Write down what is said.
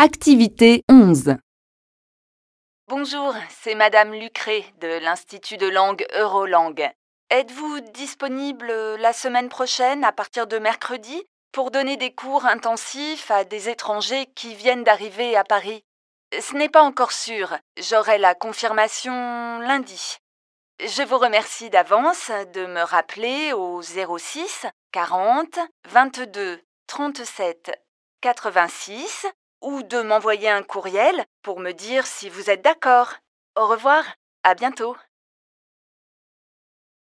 Activité 11. Bonjour, c'est Madame Lucré de l'Institut de langue Eurolangue. Êtes-vous disponible la semaine prochaine à partir de mercredi pour donner des cours intensifs à des étrangers qui viennent d'arriver à Paris? Ce n'est pas encore sûr, j'aurai la confirmation lundi. Je vous remercie d'avance de me rappeler au 06 40 22 37 86 ou de m'envoyer un courriel pour me dire si vous êtes d'accord. Au revoir, à bientôt.